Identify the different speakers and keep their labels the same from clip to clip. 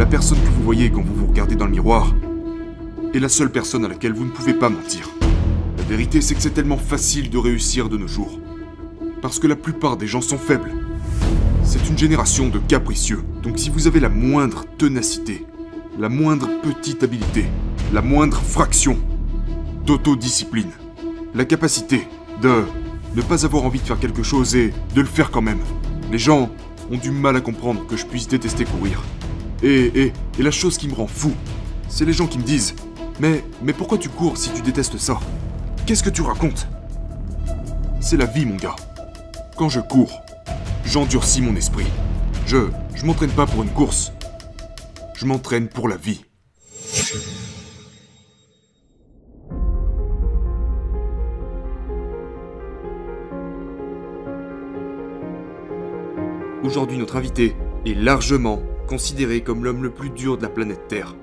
Speaker 1: la personne que vous voyez quand vous vous regardez dans le miroir est la seule personne à laquelle vous ne pouvez pas mentir. La vérité, c'est que c'est tellement facile de réussir de nos jours. Parce que la plupart des gens sont faibles. C'est une génération de capricieux. Donc si vous avez la moindre ténacité, la moindre petite habileté, la moindre fraction d'autodiscipline, la capacité de ne pas avoir envie de faire quelque chose et de le faire quand même. Les gens ont du mal à comprendre que je puisse détester courir. Et, la chose qui me rend fou, c'est les gens qui me disent Mais, mais pourquoi tu cours si tu détestes ça? Qu'est-ce que tu racontes? C'est la vie, mon gars. Quand je cours, j'endurcis mon esprit. Je, je m'entraîne pas pour une course. Je m'entraîne pour la vie. Aujourd'hui, notre invité est largement considéré comme l'homme le plus dur de la planète Terre.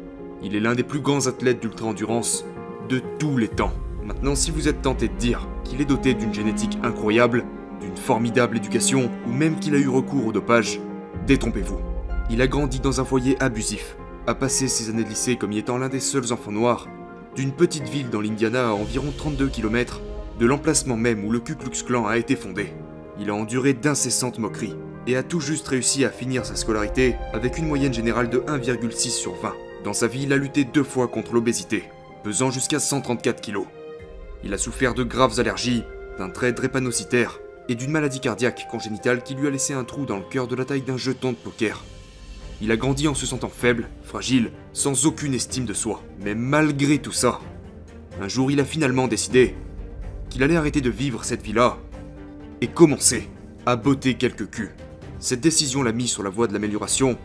Speaker 1: Il est l'un des plus grands athlètes d'ultra-endurance de tous les temps. Maintenant, si vous êtes tenté de dire qu'il est doté d'une génétique incroyable, d'une formidable éducation, ou même qu'il a eu recours au dopage, détrompez-vous. Il a grandi dans un foyer abusif, a passé ses années de lycée comme y étant l'un des seuls enfants noirs, d'une petite ville dans l'Indiana à environ 32 km de l'emplacement même où le Ku Klux Klan a été fondé. Il a enduré d'incessantes moqueries, et a tout juste réussi à finir sa scolarité avec une moyenne générale de 1,6 sur 20. Dans sa vie, il a lutté deux fois contre l'obésité, pesant jusqu'à 134 kg. Il a souffert de graves allergies, d'un trait drépanocytaire et d'une maladie cardiaque congénitale qui lui a laissé un trou dans le cœur de la taille d'un jeton de poker. Il a grandi en se sentant faible, fragile, sans aucune estime de soi. Mais malgré tout ça, un jour il a finalement décidé qu'il allait arrêter de vivre cette vie-là et commencer à botter quelques culs. Cette décision l'a mis sur la voie de l'amélioration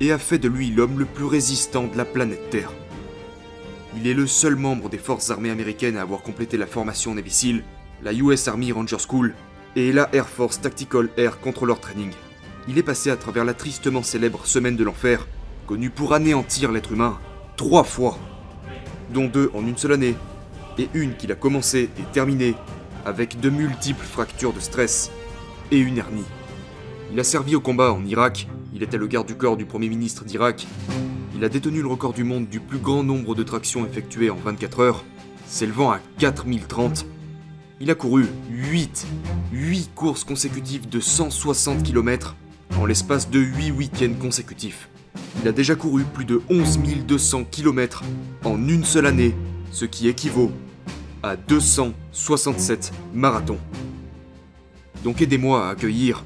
Speaker 1: et a fait de lui l'homme le plus résistant de la planète Terre. Il est le seul membre des forces armées américaines à avoir complété la formation Navy la US Army Ranger School et la Air Force Tactical Air Controller Training. Il est passé à travers la tristement célèbre Semaine de l'Enfer, connue pour anéantir l'être humain trois fois, dont deux en une seule année, et une qu'il a commencé et terminée avec de multiples fractures de stress et une hernie. Il a servi au combat en Irak, il était le garde du corps du Premier ministre d'Irak, il a détenu le record du monde du plus grand nombre de tractions effectuées en 24 heures, s'élevant à 4030. Il a couru 8, 8 courses consécutives de 160 km en l'espace de 8 week-ends consécutifs. Il a déjà couru plus de 11 200 km en une seule année, ce qui équivaut à 267 marathons. Donc aidez-moi à accueillir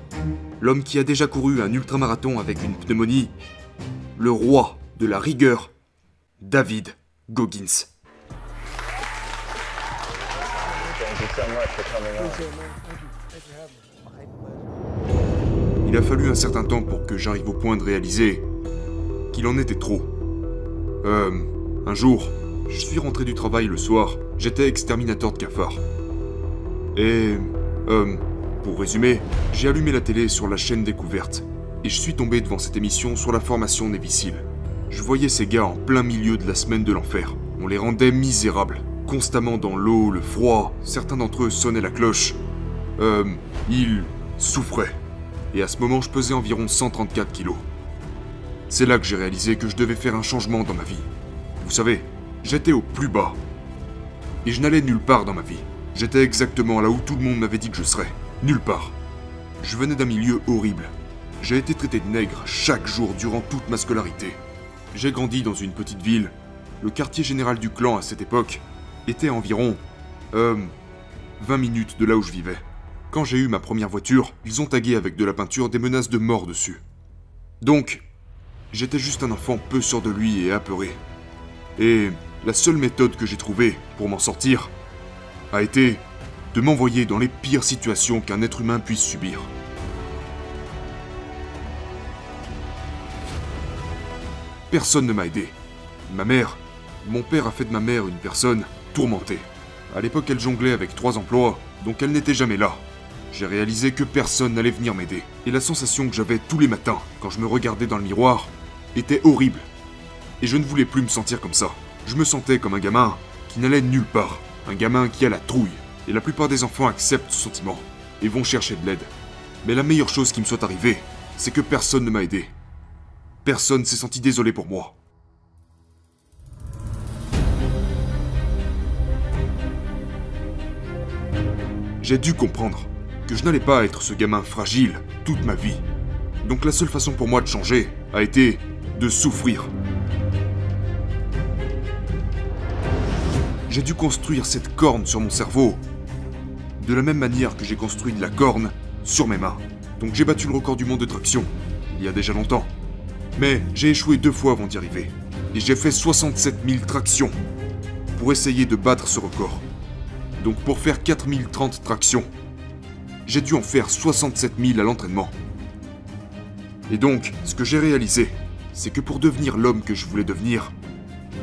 Speaker 1: l'homme qui a déjà couru un ultramarathon avec une pneumonie, le roi de la rigueur, David Goggins. Il a fallu un certain temps pour que j'arrive au point de réaliser qu'il en était trop. Euh, un jour, je suis rentré du travail le soir, j'étais exterminateur de cafards. Et... Euh, pour résumer, j'ai allumé la télé sur la chaîne découverte, et je suis tombé devant cette émission sur la formation Navy Je voyais ces gars en plein milieu de la semaine de l'enfer. On les rendait misérables, constamment dans l'eau, le froid, certains d'entre eux sonnaient la cloche. Euh, ils souffraient. Et à ce moment, je pesais environ 134 kilos. C'est là que j'ai réalisé que je devais faire un changement dans ma vie. Vous savez, j'étais au plus bas. Et je n'allais nulle part dans ma vie. J'étais exactement là où tout le monde m'avait dit que je serais. Nulle part. Je venais d'un milieu horrible. J'ai été traité de nègre chaque jour durant toute ma scolarité. J'ai grandi dans une petite ville. Le quartier général du clan à cette époque était environ... Euh... 20 minutes de là où je vivais. Quand j'ai eu ma première voiture, ils ont tagué avec de la peinture des menaces de mort dessus. Donc, j'étais juste un enfant peu sûr de lui et apeuré. Et la seule méthode que j'ai trouvée pour m'en sortir a été de m'envoyer dans les pires situations qu'un être humain puisse subir. Personne ne m'a aidé. Ma mère, mon père a fait de ma mère une personne tourmentée. À l'époque, elle jonglait avec trois emplois, donc elle n'était jamais là. J'ai réalisé que personne n'allait venir m'aider. Et la sensation que j'avais tous les matins, quand je me regardais dans le miroir, était horrible. Et je ne voulais plus me sentir comme ça. Je me sentais comme un gamin qui n'allait nulle part. Un gamin qui a la trouille et la plupart des enfants acceptent ce sentiment et vont chercher de l'aide. Mais la meilleure chose qui me soit arrivée, c'est que personne ne m'a aidé. personne s'est senti désolé pour moi. J'ai dû comprendre que je n'allais pas être ce gamin fragile toute ma vie. Donc la seule façon pour moi de changer a été de souffrir. J'ai dû construire cette corne sur mon cerveau, de la même manière que j'ai construit de la corne sur mes mains. Donc j'ai battu le record du monde de traction, il y a déjà longtemps. Mais j'ai échoué deux fois avant d'y arriver. Et j'ai fait 67 000 tractions pour essayer de battre ce record. Donc pour faire 4030 tractions, j'ai dû en faire 67 000 à l'entraînement. Et donc, ce que j'ai réalisé, c'est que pour devenir l'homme que je voulais devenir,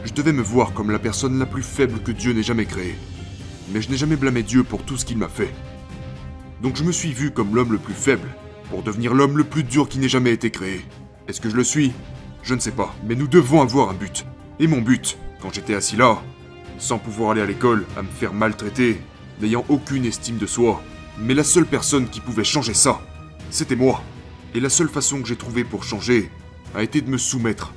Speaker 1: je devais me voir comme la personne la plus faible que Dieu n'ait jamais créée. Mais je n'ai jamais blâmé Dieu pour tout ce qu'il m'a fait. Donc je me suis vu comme l'homme le plus faible, pour devenir l'homme le plus dur qui n'ait jamais été créé. Est-ce que je le suis? Je ne sais pas, mais nous devons avoir un but. Et mon but, quand j'étais assis là, sans pouvoir aller à l'école, à me faire maltraiter, n'ayant aucune estime de soi, mais la seule personne qui pouvait changer ça, c'était moi. Et la seule façon que j'ai trouvée pour changer a été de me soumettre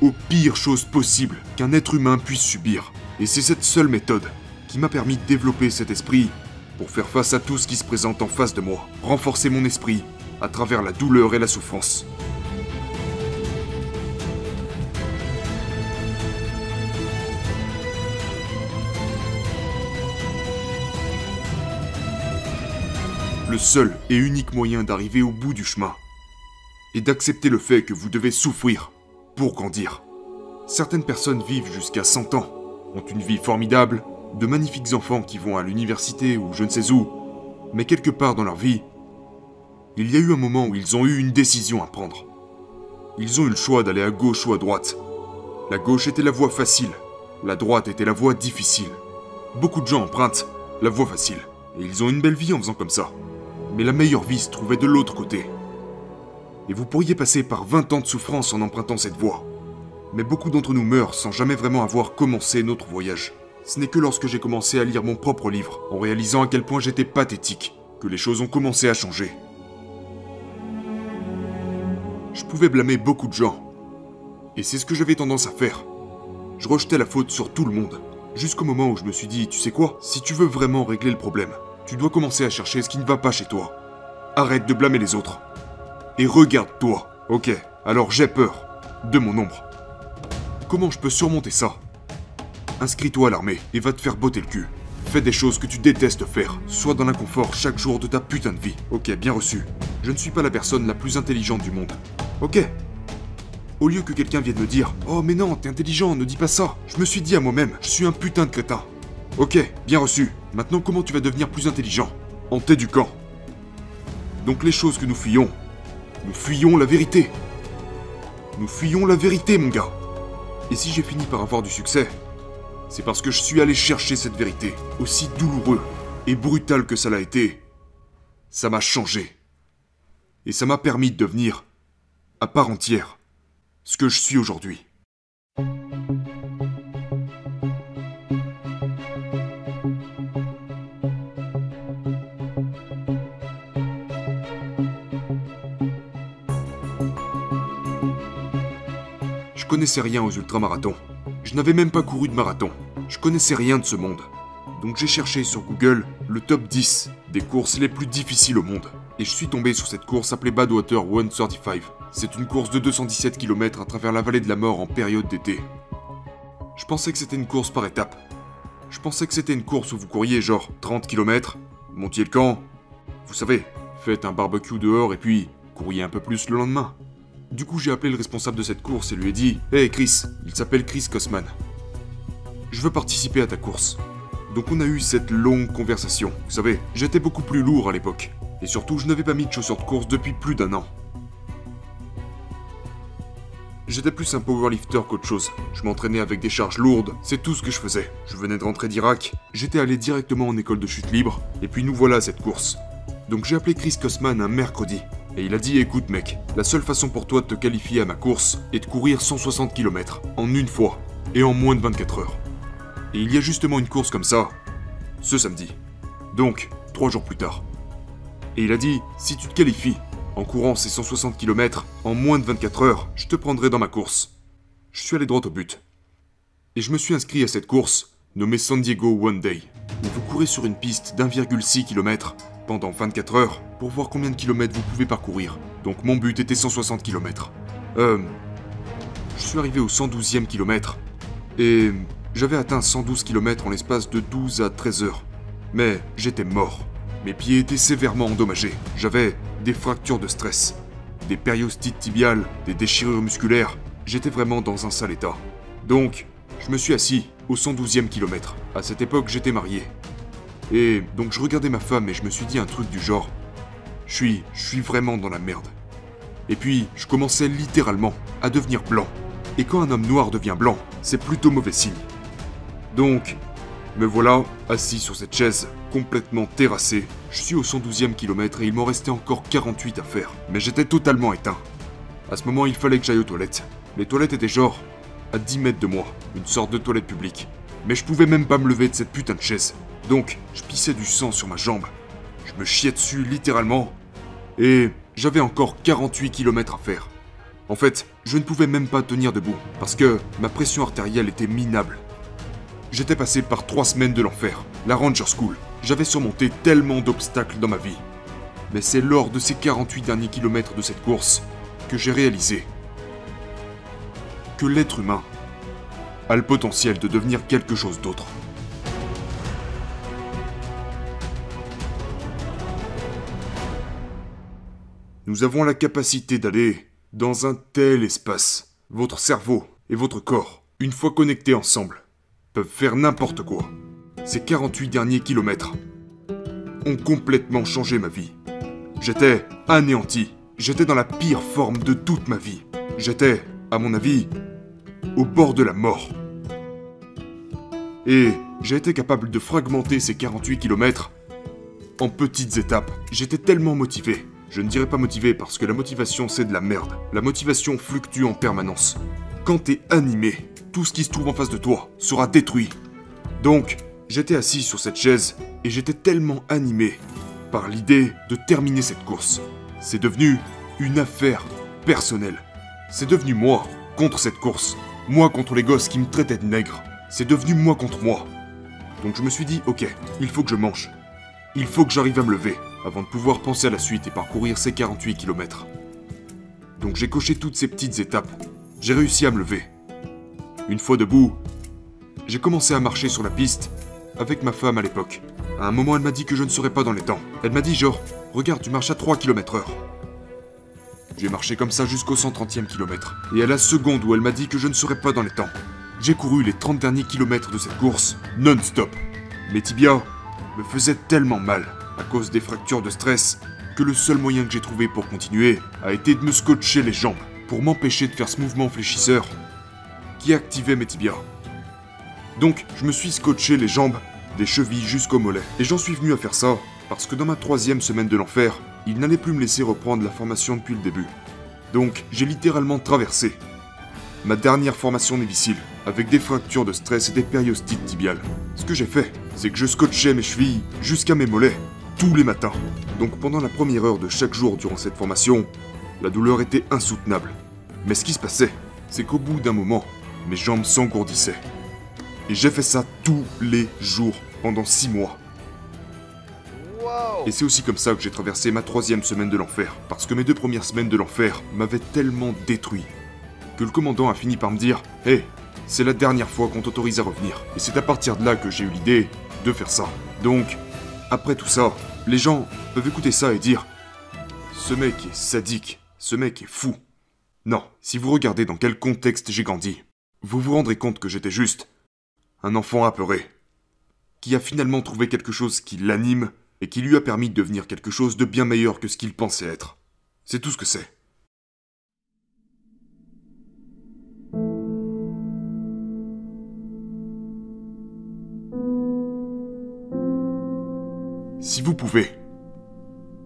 Speaker 1: aux pires choses possibles qu'un être humain puisse subir. Et c'est cette seule méthode qui m'a permis de développer cet esprit pour faire face à tout ce qui se présente en face de moi, renforcer mon esprit à travers la douleur et la souffrance. Le seul et unique moyen d'arriver au bout du chemin est d'accepter le fait que vous devez souffrir pour grandir. Certaines personnes vivent jusqu'à 100 ans, ont une vie formidable, de magnifiques enfants qui vont à l'université ou je ne sais où, mais quelque part dans leur vie, il y a eu un moment où ils ont eu une décision à prendre. Ils ont eu le choix d'aller à gauche ou à droite. La gauche était la voie facile, la droite était la voie difficile. Beaucoup de gens empruntent la voie facile, et ils ont une belle vie en faisant comme ça. Mais la meilleure vie se trouvait de l'autre côté. Et vous pourriez passer par 20 ans de souffrance en empruntant cette voie. Mais beaucoup d'entre nous meurent sans jamais vraiment avoir commencé notre voyage. Ce n'est que lorsque j'ai commencé à lire mon propre livre, en réalisant à quel point j'étais pathétique, que les choses ont commencé à changer. Je pouvais blâmer beaucoup de gens. Et c'est ce que j'avais tendance à faire. Je rejetais la faute sur tout le monde. Jusqu'au moment où je me suis dit, tu sais quoi, si tu veux vraiment régler le problème, tu dois commencer à chercher ce qui ne va pas chez toi. Arrête de blâmer les autres. Et regarde-toi. Ok, alors j'ai peur. De mon ombre. Comment je peux surmonter ça? Inscris-toi à l'armée et va te faire botter le cul. Fais des choses que tu détestes faire. Sois dans l'inconfort chaque jour de ta putain de vie. Ok, bien reçu. Je ne suis pas la personne la plus intelligente du monde. Ok. Au lieu que quelqu'un vienne me dire Oh mais non, t'es intelligent, ne dis pas ça. Je me suis dit à moi-même, je suis un putain de crétin. Ok, bien reçu. Maintenant, comment tu vas devenir plus intelligent? En t'éduquant. Donc les choses que nous fuyons, nous fuyons la vérité. Nous fuyons la vérité, mon gars. Et si j'ai fini par avoir du succès, c'est parce que je suis allé chercher cette vérité, aussi douloureux et brutal que ça l'a été. Ça m'a changé. Et ça m'a permis de devenir, à part entière, ce que je suis aujourd'hui. Je connaissais rien aux ultramarathons. Je n'avais même pas couru de marathon. Je connaissais rien de ce monde. Donc j'ai cherché sur Google le top 10 des courses les plus difficiles au monde. Et je suis tombé sur cette course appelée Badwater 135. C'est une course de 217 km à travers la vallée de la mort en période d'été. Je pensais que c'était une course par étapes. Je pensais que c'était une course où vous couriez genre 30 km, montiez le camp, vous savez, faites un barbecue dehors et puis couriez un peu plus le lendemain. Du coup, j'ai appelé le responsable de cette course et lui ai dit Hé Chris, il s'appelle Chris Kosman. Je veux participer à ta course. Donc on a eu cette longue conversation. Vous savez, j'étais beaucoup plus lourd à l'époque. Et surtout, je n'avais pas mis de chaussures de course depuis plus d'un an. J'étais plus un powerlifter qu'autre chose. Je m'entraînais avec des charges lourdes, c'est tout ce que je faisais. Je venais de rentrer d'Irak, j'étais allé directement en école de chute libre, et puis nous voilà cette course. Donc j'ai appelé Chris Kosman un mercredi, et il a dit écoute mec, la seule façon pour toi de te qualifier à ma course est de courir 160 km en une fois et en moins de 24 heures. Et il y a justement une course comme ça, ce samedi. Donc, trois jours plus tard. Et il a dit si tu te qualifies En courant ces 160 km, en moins de 24 heures, je te prendrai dans ma course. Je suis allé droit au but. Et je me suis inscrit à cette course, nommée San Diego One Day, vous courez sur une piste d'1,6 km pendant 24 heures pour voir combien de kilomètres vous pouvez parcourir. Donc mon but était 160 km. Euh... Je suis arrivé au 112e kilomètre et j'avais atteint 112 km en l'espace de 12 à 13 heures. Mais j'étais mort. Mes pieds étaient sévèrement endommagés. J'avais des fractures de stress, des périostites tibiales, des déchirures musculaires. J'étais vraiment dans un sale état. Donc, je me suis assis au 112e kilomètre. À cette époque, j'étais marié. Et donc je regardais ma femme et je me suis dit un truc du genre je suis je suis vraiment dans la merde. Et puis, je commençais littéralement à devenir blanc. Et quand un homme noir devient blanc, c'est plutôt mauvais signe. Donc, me voilà assis sur cette chaise, complètement terrassé. Je suis au 112e kilomètre et il m'en restait encore 48 à faire. Mais j'étais totalement éteint. À ce moment, il fallait que j'aille aux toilettes. Les toilettes étaient genre à 10 mètres de moi, une sorte de toilette publique. Mais je pouvais même pas me lever de cette putain de chaise. Donc, je pissais du sang sur ma jambe. Je me chiais dessus littéralement. Et j'avais encore 48 km à faire. En fait, je ne pouvais même pas tenir debout, parce que ma pression artérielle était minable. J'étais passé par trois semaines de l'enfer, la Ranger School. J'avais surmonté tellement d'obstacles dans ma vie. Mais c'est lors de ces 48 derniers kilomètres de cette course que j'ai réalisé que l'être humain a le potentiel de devenir quelque chose d'autre. Nous avons la capacité d'aller dans un tel espace. Votre cerveau et votre corps, une fois connectés ensemble, faire n'importe quoi. Ces 48 derniers kilomètres ont complètement changé ma vie. J'étais anéanti. J'étais dans la pire forme de toute ma vie. J'étais, à mon avis, au bord de la mort. Et j'ai été capable de fragmenter ces 48 km en petites étapes. J'étais tellement motivé. Je ne dirais pas motivé parce que la motivation c'est de la merde. La motivation fluctue en permanence. Quand t'es animé, tout ce qui se trouve en face de toi sera détruit. Donc, j'étais assis sur cette chaise et j'étais tellement animé par l'idée de terminer cette course. C'est devenu une affaire personnelle. C'est devenu moi contre cette course. Moi contre les gosses qui me traitaient de nègre. C'est devenu moi contre moi. Donc je me suis dit, ok, il faut que je mange. Il faut que j'arrive à me lever avant de pouvoir penser à la suite et parcourir ces 48 km. Donc j'ai coché toutes ces petites étapes. J'ai réussi à me lever. Une fois debout, j'ai commencé à marcher sur la piste avec ma femme à l'époque. À un moment, elle m'a dit que je ne serais pas dans les temps. Elle m'a dit genre, regarde, tu marches à 3 km heure. J'ai marché comme ça jusqu'au 130e kilomètre. Et à la seconde où elle m'a dit que je ne serais pas dans les temps, j'ai couru les 30 derniers kilomètres de cette course non-stop. Mes tibias me faisaient tellement mal à cause des fractures de stress que le seul moyen que j'ai trouvé pour continuer a été de me scotcher les jambes pour m'empêcher de faire ce mouvement fléchisseur qui activait mes tibias. Donc, je me suis scotché les jambes des chevilles jusqu'au mollet. Et j'en suis venu à faire ça parce que dans ma troisième semaine de l'enfer, il n'allait plus me laisser reprendre la formation depuis le début. Donc, j'ai littéralement traversé ma dernière formation névicile, avec des fractures de stress et des périostites tibiales. Ce que j'ai fait, c'est que je scotchais mes chevilles jusqu'à mes mollets, tous les matins. Donc pendant la première heure de chaque jour durant cette formation, la douleur était insoutenable. Mais ce qui se passait, c'est qu'au bout d'un moment, mes jambes s'engourdissaient. Et j'ai fait ça tous les jours, pendant six mois. Et c'est aussi comme ça que j'ai traversé ma troisième semaine de l'enfer, parce que mes deux premières semaines de l'enfer m'avaient tellement détruit que le commandant a fini par me dire Hé, c'est la dernière fois qu'on t'autorise à revenir. Et c'est à partir de là que j'ai eu l'idée de faire ça. Donc, après tout ça, les gens peuvent écouter ça et dire Ce mec est sadique, ce mec est fou. Non, si vous regardez dans quel contexte j'ai grandi, vous vous rendrez compte que j'étais juste un enfant apeuré, qui a finalement trouvé quelque chose qui l'anime et qui lui a permis de devenir quelque chose de bien meilleur que ce qu'il pensait être. C'est tout ce que c'est. Si vous pouvez,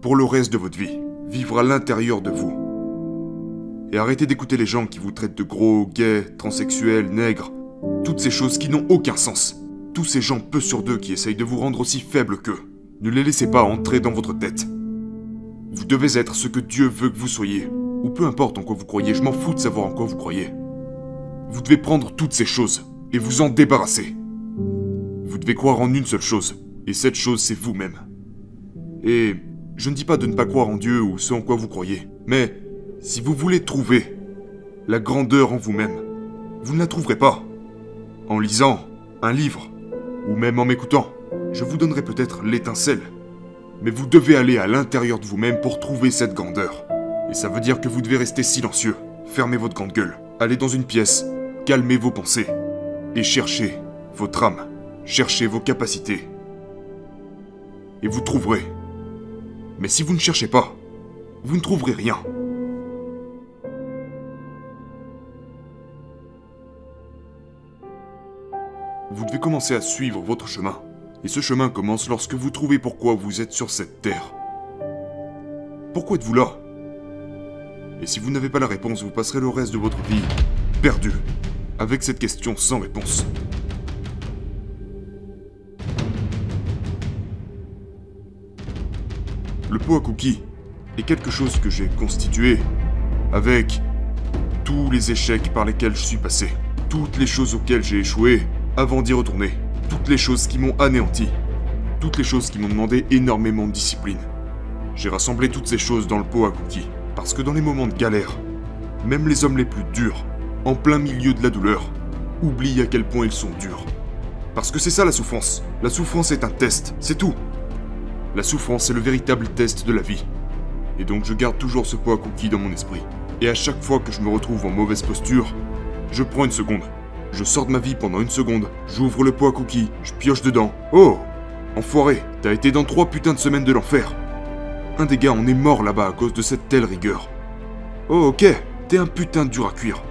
Speaker 1: pour le reste de votre vie, vivre à l'intérieur de vous, et arrêter d'écouter les gens qui vous traitent de gros, gays, transsexuels, nègres, toutes ces choses qui n'ont aucun sens, tous ces gens peu sur deux qui essayent de vous rendre aussi faible qu'eux, ne les laissez pas entrer dans votre tête. Vous devez être ce que Dieu veut que vous soyez. Ou peu importe en quoi vous croyez, je m'en fous de savoir en quoi vous croyez. Vous devez prendre toutes ces choses et vous en débarrasser. Vous devez croire en une seule chose, et cette chose c'est vous-même. Et je ne dis pas de ne pas croire en Dieu ou ce en quoi vous croyez, mais si vous voulez trouver la grandeur en vous-même, vous ne la trouverez pas en lisant un livre ou même en m'écoutant. Je vous donnerai peut-être l'étincelle, mais vous devez aller à l'intérieur de vous-même pour trouver cette grandeur. Et ça veut dire que vous devez rester silencieux, fermer votre grande gueule, aller dans une pièce, calmer vos pensées et chercher votre âme, chercher vos capacités. Et vous trouverez. Mais si vous ne cherchez pas, vous ne trouverez rien. Vous devez commencer à suivre votre chemin. Et ce chemin commence lorsque vous trouvez pourquoi vous êtes sur cette terre. Pourquoi êtes-vous là? Et si vous n'avez pas la réponse, vous passerez le reste de votre vie perdu, avec cette question sans réponse. Le pot à cookies est quelque chose que j'ai constitué avec tous les échecs par lesquels je suis passé, toutes les choses auxquelles j'ai échoué avant d'y retourner, toutes les choses qui m'ont anéanti, toutes les choses qui m'ont demandé énormément de discipline. J'ai rassemblé toutes ces choses dans le pot à cookies, parce que dans les moments de galère, même les hommes les plus durs, en plein milieu de la douleur, oublient à quel point ils sont durs. Parce que c'est ça la souffrance. La souffrance est un test, c'est tout. La souffrance est le véritable test de la vie. Et donc je garde toujours ce pot à cookies dans mon esprit. Et à chaque fois que je me retrouve en mauvaise posture, je prends une seconde. Je sors de ma vie pendant une seconde, j'ouvre le pot à cookies, je pioche dedans. Oh Enfoiré, t'as été dans trois putains de semaines de l'enfer. Un des gars en est mort là-bas à cause de cette telle rigueur. Oh ok, t'es un putain de dur à cuire.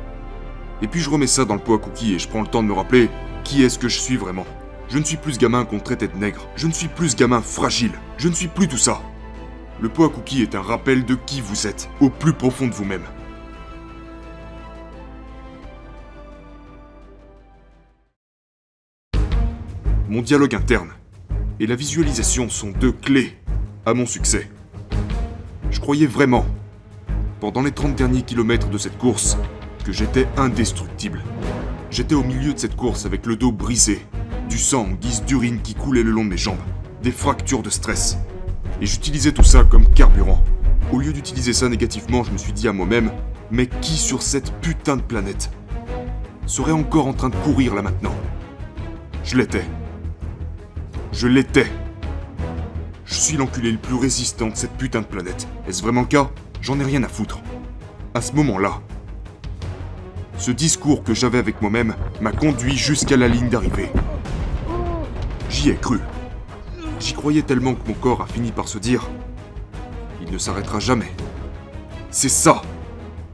Speaker 1: Et puis je remets ça dans le pot à cookies et je prends le temps de me rappeler qui est-ce que je suis vraiment. Je ne suis plus gamin qu'on traitait de nègre. Je ne suis plus gamin fragile. Je ne suis plus tout ça. Le pot à cookies est un rappel de qui vous êtes, au plus profond de vous-même. Mon dialogue interne et la visualisation sont deux clés à mon succès. Je croyais vraiment, pendant les 30 derniers kilomètres de cette course, que j'étais indestructible. J'étais au milieu de cette course avec le dos brisé, du sang en guise d'urine qui coulait le long de mes jambes, des fractures de stress. Et j'utilisais tout ça comme carburant. Au lieu d'utiliser ça négativement, je me suis dit à moi-même, mais qui sur cette putain de planète serait encore en train de courir là maintenant? Je l'étais. Je l'étais. Je suis l'enculé le plus résistant de cette putain de planète. Est-ce vraiment le cas? J'en ai rien à foutre. À ce moment-là, ce discours que j'avais avec moi-même m'a conduit jusqu'à la ligne d'arrivée. J'y ai cru. J'y croyais tellement que mon corps a fini par se dire il ne s'arrêtera jamais. C'est ça.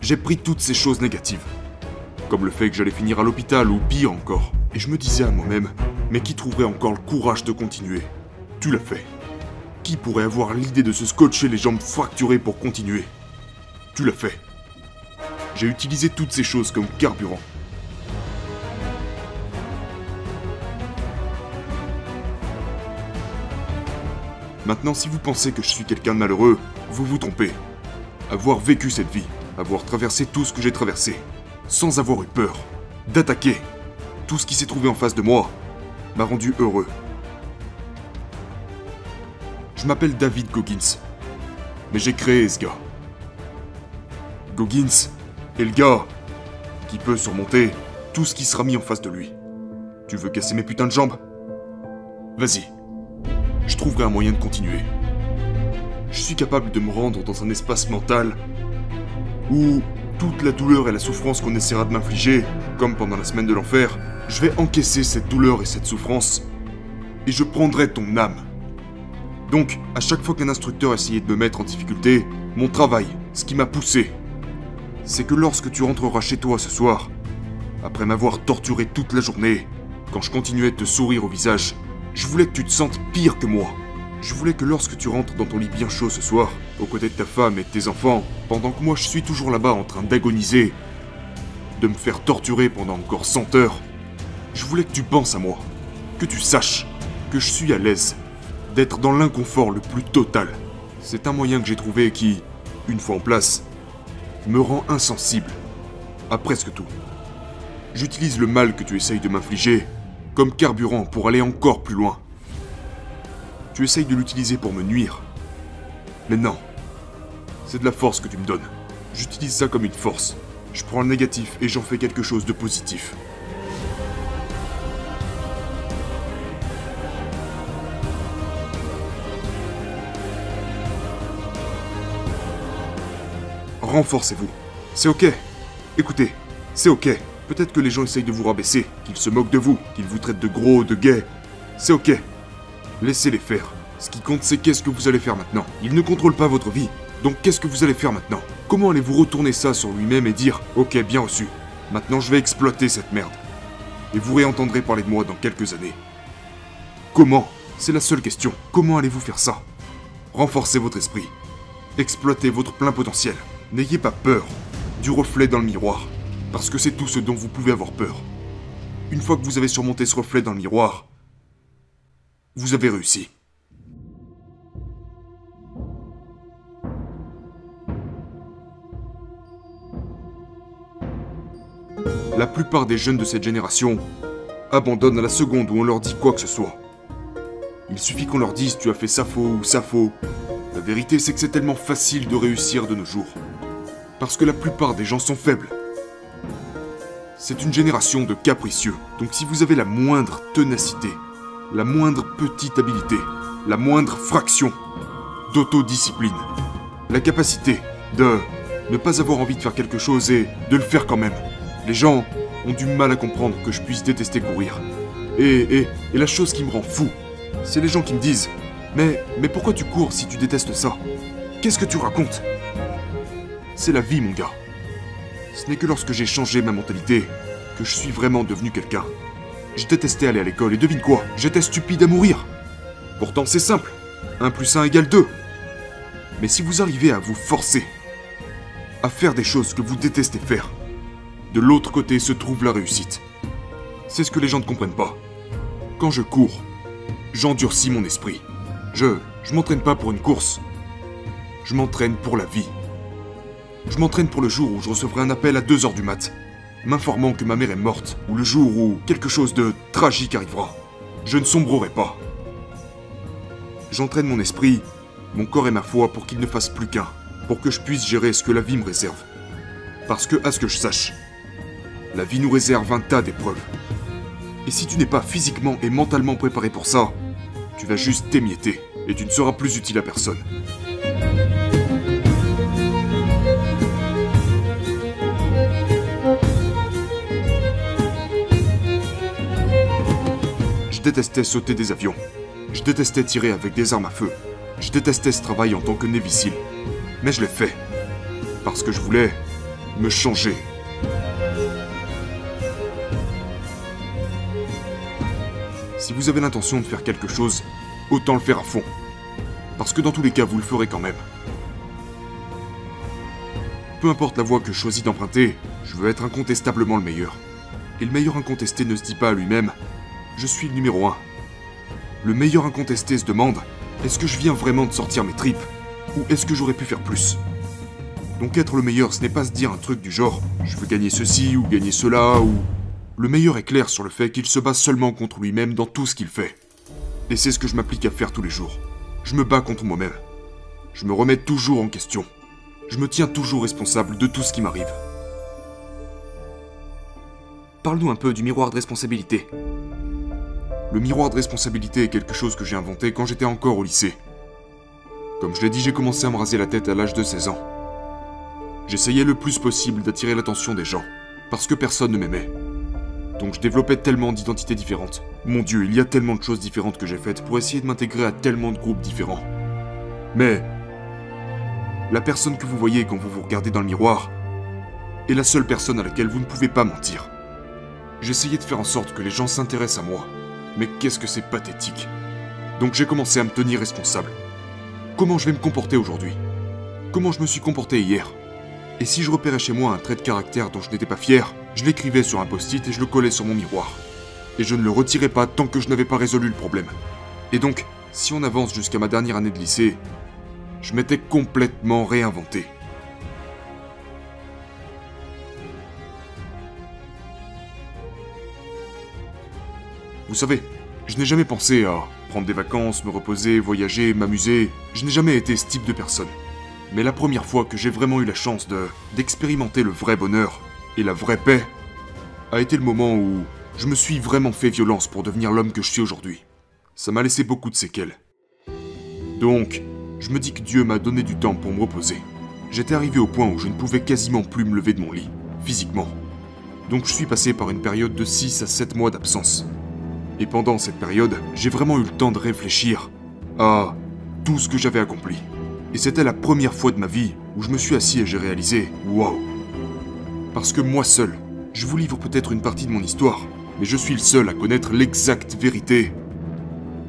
Speaker 1: J'ai pris toutes ces choses négatives. Comme le fait que j'allais finir à l'hôpital ou pire encore. Et je me disais à moi-même, mais qui trouverait encore le courage de continuer Tu l'as fait. Qui pourrait avoir l'idée de se scotcher les jambes fracturées pour continuer? Tu l'as fait. J'ai utilisé toutes ces choses comme carburant. Maintenant, si vous pensez que je suis quelqu'un de malheureux, vous vous trompez. Avoir vécu cette vie, avoir traversé tout ce que j'ai traversé, sans avoir eu peur, d'attaquer tout ce qui s'est trouvé en face de moi, m'a rendu heureux. Je m'appelle David Goggins, mais j'ai créé ce gars. Goggins est le gars qui peut surmonter tout ce qui sera mis en face de lui. Tu veux casser mes putains de jambes? Vas-y. Je trouverai un moyen de continuer. Je suis capable de me rendre dans un espace mental où toute la douleur et la souffrance qu'on essaiera de m'infliger, comme pendant la semaine de l'enfer, je vais encaisser cette douleur et cette souffrance, et je prendrai ton âme. Donc, à chaque fois qu'un instructeur essayait de me mettre en difficulté, mon travail, ce qui m'a poussé, c'est que lorsque tu rentreras chez toi ce soir, après m'avoir torturé toute la journée, quand je continuais de te sourire au visage, je voulais que tu te sentes pire que moi. Je voulais que lorsque tu rentres dans ton lit bien chaud ce soir, aux côtés de ta femme et de tes enfants, pendant que moi je suis toujours là-bas en train d'agoniser, de me faire torturer pendant encore 100 heures, je voulais que tu penses à moi, que tu saches que je suis à l'aise d'être dans l'inconfort le plus total, C'est un moyen que j'ai trouvé qui, une fois en place, me rend insensible à presque tout. J'utilise le mal que tu essayes de m'infliger comme carburant pour aller encore plus loin. Tu essayes de l'utiliser pour me nuire. Mais non. C'est de la force que tu me donnes. J'utilise ça comme une force. Je prends le négatif et j'en fais quelque chose de positif. Renforcez-vous. C'est ok. Écoutez, c'est ok. Peut-être que les gens essayent de vous rabaisser, qu'ils se moquent de vous, qu'ils vous traitent de gros, de gays. C'est ok. Laissez-les faire. Ce qui compte, c'est qu'est-ce que vous allez faire maintenant. Ils ne contrôlent pas votre vie. Donc qu'est-ce que vous allez faire maintenant? Comment allez-vous retourner ça sur lui-même et dire Ok, bien reçu. Maintenant, je vais exploiter cette merde. Et vous réentendrez parler de moi dans quelques années. Comment? C'est la seule question. Comment allez-vous faire ça? Renforcez votre esprit. Exploitez votre plein potentiel. N'ayez pas peur du reflet dans le miroir. Parce que c'est tout ce dont vous pouvez avoir peur. Une fois que vous avez surmonté ce reflet dans le miroir, vous avez réussi. La plupart des jeunes de cette génération abandonnent à la seconde où on leur dit quoi que ce soit. Il suffit qu'on leur dise tu as fait ça faux ou ça faux. La vérité c'est que c'est tellement facile de réussir de nos jours. Parce que la plupart des gens sont faibles. C'est une génération de capricieux. Donc si vous avez la moindre ténacité, la moindre petite habileté, la moindre fraction d'autodiscipline, la capacité de ne pas avoir envie de faire quelque chose et de le faire quand même. Les gens ont du mal à comprendre que je puisse détester courir. Et, et, et la chose qui me rend fou, c'est les gens qui me disent Mais, mais pourquoi tu cours si tu détestes ça? Qu'est-ce que tu racontes? C'est la vie, mon gars. Ce n'est que lorsque j'ai changé ma mentalité que je suis vraiment devenu quelqu'un. Je détestais aller à l'école et devine quoi? J'étais stupide à mourir. Pourtant c'est simple. 1 plus 1 égale 2. Mais si vous arrivez à vous forcer à faire des choses que vous détestez faire, de l'autre côté se trouve la réussite. C'est ce que les gens ne comprennent pas. Quand je cours, j'endurcis mon esprit. Je, je m'entraîne pas pour une course. Je m'entraîne pour la vie. Je m'entraîne pour le jour où je recevrai un appel à 2h du mat, m'informant que ma mère est morte, ou le jour où quelque chose de tragique arrivera. Je ne sombrerai pas. J'entraîne mon esprit, mon corps et ma foi pour qu'ils ne fassent plus qu'un, pour que je puisse gérer ce que la vie me réserve. Parce que, à ce que je sache, la vie nous réserve un tas d'épreuves. Et si tu n'es pas physiquement et mentalement préparé pour ça, tu vas juste t'émietter et tu ne seras plus utile à personne. Détestais sauter des avions. Je détestais tirer avec des armes à feu. Je détestais ce travail en tant que Navy Mais je l'ai fait. Parce que je voulais me changer. Si vous avez l'intention de faire quelque chose, autant le faire à fond. Parce que dans tous les cas, vous le ferez quand même. Peu importe la voie que je choisis d'emprunter, je veux être incontestablement le meilleur. Et le meilleur incontesté ne se dit pas à lui-même Je suis le numéro un. Le meilleur incontesté se demande Est-ce que je viens vraiment de sortir mes tripes Ou est-ce que j'aurais pu faire plus? Donc être le meilleur, ce n'est pas se dire un truc du genre Je veux gagner ceci ou gagner cela ou. Le meilleur est clair sur le fait qu'il se bat seulement contre lui-même dans tout ce qu'il fait. Et c'est ce que je m'applique à faire tous les jours. Je me bats contre moi-même. Je me remets toujours en question. Je me tiens toujours responsable de tout ce qui m'arrive. Parle-nous un peu du miroir de responsabilité. Le miroir de responsabilité est quelque chose que j'ai inventé quand j'étais encore au lycée. Comme je l'ai dit, j'ai commencé à me raser la tête à l'âge de 16 ans. J'essayais le plus possible d'attirer l'attention des gens, parce que personne ne m'aimait. Donc je développais tellement d'identités différentes. Mon dieu, il y a tellement de choses différentes que j'ai faites pour essayer de m'intégrer à tellement de groupes différents. Mais la personne que vous voyez quand vous vous regardez dans le miroir est la seule personne à laquelle vous ne pouvez pas mentir. J'essayais de faire en sorte que les gens s'intéressent à moi. Mais qu'est-ce que c'est pathétique. Donc j'ai commencé à me tenir responsable. Comment je vais me comporter aujourd'hui Comment je me suis comporté hier Et si je repérais chez moi un trait de caractère dont je n'étais pas fier, je l'écrivais sur un post-it et je le collais sur mon miroir. Et je ne le retirais pas tant que je n'avais pas résolu le problème. Et donc, si on avance jusqu'à ma dernière année de lycée, Je m'étais complètement réinventé. Vous savez, je n'ai jamais pensé à prendre des vacances, me reposer, voyager, m'amuser. Je n'ai jamais été ce type de personne. Mais la première fois que j'ai vraiment eu la chance de d'expérimenter le vrai bonheur et la vraie paix a été le moment où je me suis vraiment fait violence pour devenir l'homme que je suis aujourd'hui. Ça m'a laissé beaucoup de séquelles. Donc, je me dis que Dieu m'a donné du temps pour me reposer. J'étais arrivé au point où je ne pouvais quasiment plus me lever de mon lit, physiquement. Donc je suis passé par une période de 6 à 7 mois d'absence. Et pendant cette période, j'ai vraiment eu le temps de réfléchir à tout ce que j'avais accompli. Et c'était la première fois de ma vie où je me suis assis et j'ai réalisé Waouh Parce que moi seul, je vous livre peut-être une partie de mon histoire, mais je suis le seul à connaître l'exacte vérité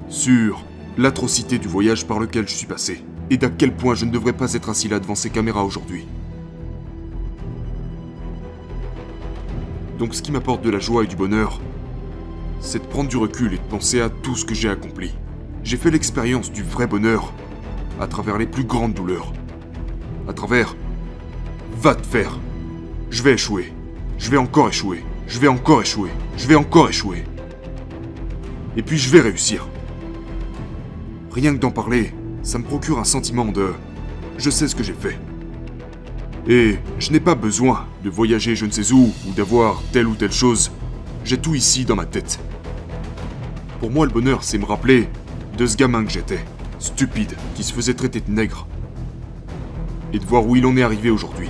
Speaker 1: sur l'atrocité du voyage par lequel je suis passé, et d'à quel point je ne devrais pas être assis là devant ces caméras aujourd'hui. Donc ce qui m'apporte de la joie et du bonheur, c'est de prendre du recul et de penser à tout ce que j'ai accompli. J'ai fait l'expérience du vrai bonheur à travers les plus grandes douleurs. À travers... Va te faire. Je vais échouer. Je vais encore échouer. Je vais encore échouer. Je vais encore échouer. Et puis je vais réussir. Rien que d'en parler, ça me procure un sentiment de... Je sais ce que j'ai fait. Et je n'ai pas besoin de voyager je ne sais où ou d'avoir telle ou telle chose. J'ai tout ici dans ma tête. Pour moi, le bonheur, c'est me rappeler de ce gamin que j'étais, stupide, qui se faisait traiter de nègre. Et de voir où il en est arrivé aujourd'hui.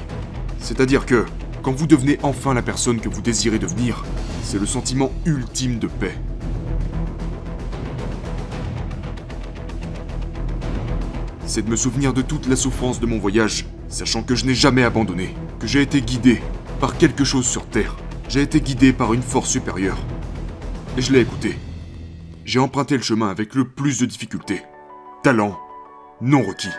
Speaker 1: C'est-à-dire que, quand vous devenez enfin la personne que vous désirez devenir, c'est le sentiment ultime de paix. C'est de me souvenir de toute la souffrance de mon voyage, sachant que je n'ai jamais abandonné, que j'ai été guidé par quelque chose sur Terre. J'ai été guidé par une force supérieure. Et je l'ai écouté. J'ai emprunté le chemin avec le plus de difficultés. Talent non requis.